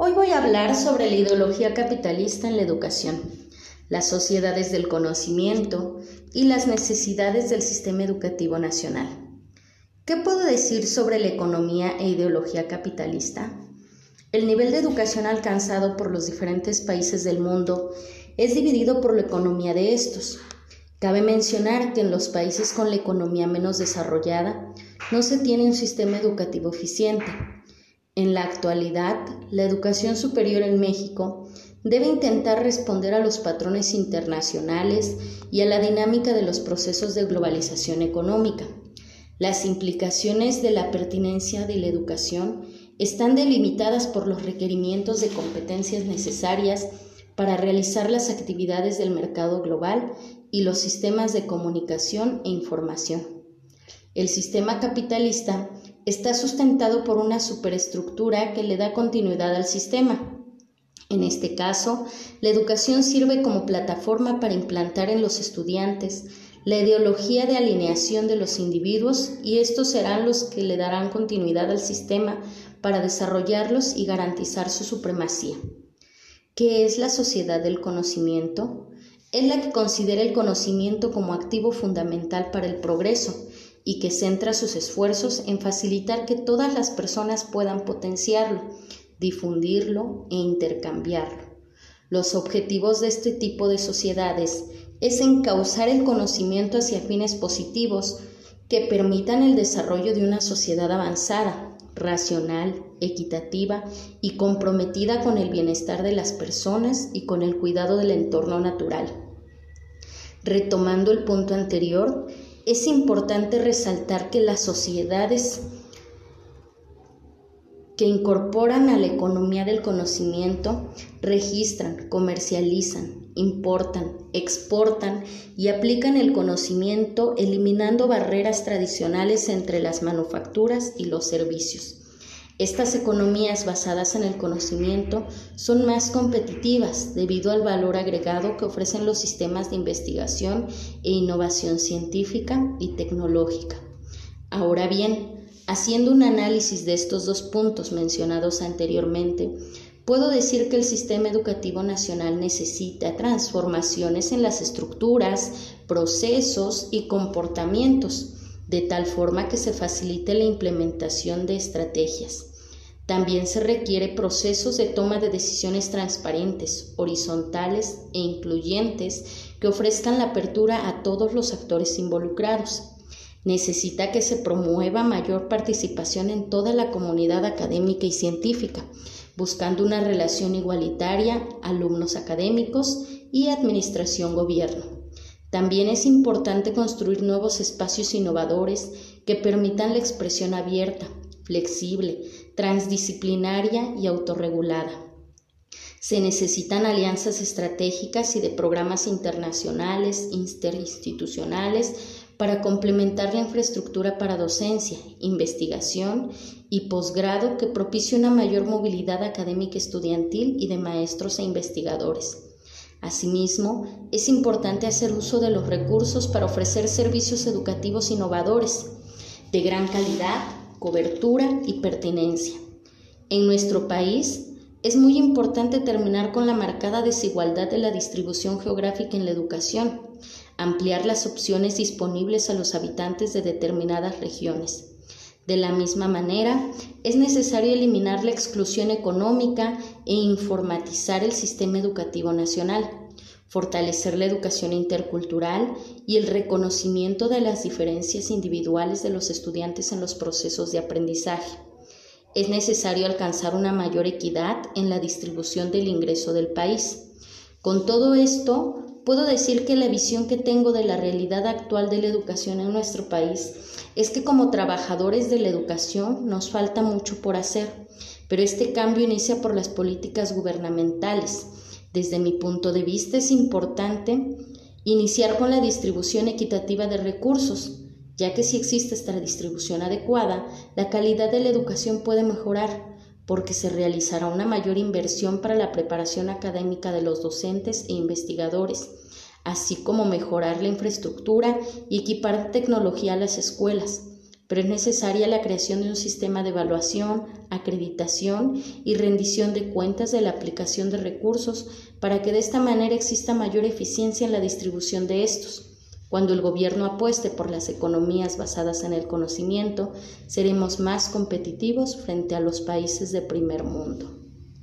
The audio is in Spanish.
Hoy voy a hablar sobre la ideología capitalista en la educación, las sociedades del conocimiento y las necesidades del sistema educativo nacional. ¿Qué puedo decir sobre la economía e ideología capitalista? El nivel de educación alcanzado por los diferentes países del mundo es dividido por la economía de estos. Cabe mencionar que en los países con la economía menos desarrollada no se tiene un sistema educativo eficiente en la actualidad, la educación superior en México debe intentar responder a los patrones internacionales y a la dinámica de los procesos de globalización económica. Las implicaciones de la pertinencia de la educación están delimitadas por los requerimientos de competencias necesarias para realizar las actividades del mercado global y los sistemas de comunicación e información. El sistema capitalista está sustentado por una superestructura que le da continuidad al sistema. En este caso, la educación sirve como plataforma para implantar en los estudiantes la ideología de alineación de los individuos y estos serán los que le darán continuidad al sistema para desarrollarlos y garantizar su supremacía. ¿Qué es la sociedad del conocimiento? Es la que considera el conocimiento como activo fundamental para el progreso y que centra sus esfuerzos en facilitar que todas las personas puedan potenciarlo, difundirlo e intercambiarlo. Los objetivos de este tipo de sociedades es encauzar el conocimiento hacia fines positivos que permitan el desarrollo de una sociedad avanzada, racional, equitativa y comprometida con el bienestar de las personas y con el cuidado del entorno natural. Retomando el punto anterior, es importante resaltar que las sociedades que incorporan a la economía del conocimiento registran, comercializan, importan, exportan y aplican el conocimiento eliminando barreras tradicionales entre las manufacturas y los servicios. Estas economías basadas en el conocimiento son más competitivas debido al valor agregado que ofrecen los sistemas de investigación e innovación científica y tecnológica. Ahora bien, haciendo un análisis de estos dos puntos mencionados anteriormente, puedo decir que el sistema educativo nacional necesita transformaciones en las estructuras, procesos y comportamientos de tal forma que se facilite la implementación de estrategias. También se requiere procesos de toma de decisiones transparentes, horizontales e incluyentes que ofrezcan la apertura a todos los actores involucrados. Necesita que se promueva mayor participación en toda la comunidad académica y científica, buscando una relación igualitaria alumnos académicos y administración gobierno. También es importante construir nuevos espacios innovadores que permitan la expresión abierta, flexible, transdisciplinaria y autorregulada. Se necesitan alianzas estratégicas y de programas internacionales, interinstitucionales, para complementar la infraestructura para docencia, investigación y posgrado que propicie una mayor movilidad académica estudiantil y de maestros e investigadores. Asimismo, es importante hacer uso de los recursos para ofrecer servicios educativos innovadores, de gran calidad, cobertura y pertinencia. En nuestro país, es muy importante terminar con la marcada desigualdad de la distribución geográfica en la educación, ampliar las opciones disponibles a los habitantes de determinadas regiones. De la misma manera, es necesario eliminar la exclusión económica e informatizar el sistema educativo nacional, fortalecer la educación intercultural y el reconocimiento de las diferencias individuales de los estudiantes en los procesos de aprendizaje. Es necesario alcanzar una mayor equidad en la distribución del ingreso del país. Con todo esto, puedo decir que la visión que tengo de la realidad actual de la educación en nuestro país es que como trabajadores de la educación nos falta mucho por hacer, pero este cambio inicia por las políticas gubernamentales. Desde mi punto de vista es importante iniciar con la distribución equitativa de recursos, ya que si existe esta distribución adecuada, la calidad de la educación puede mejorar porque se realizará una mayor inversión para la preparación académica de los docentes e investigadores, así como mejorar la infraestructura y equipar tecnología a las escuelas. pero es necesaria la creación de un sistema de evaluación, acreditación y rendición de cuentas de la aplicación de recursos para que de esta manera exista mayor eficiencia en la distribución de estos. Cuando el gobierno apueste por las economías basadas en el conocimiento, seremos más competitivos frente a los países de primer mundo.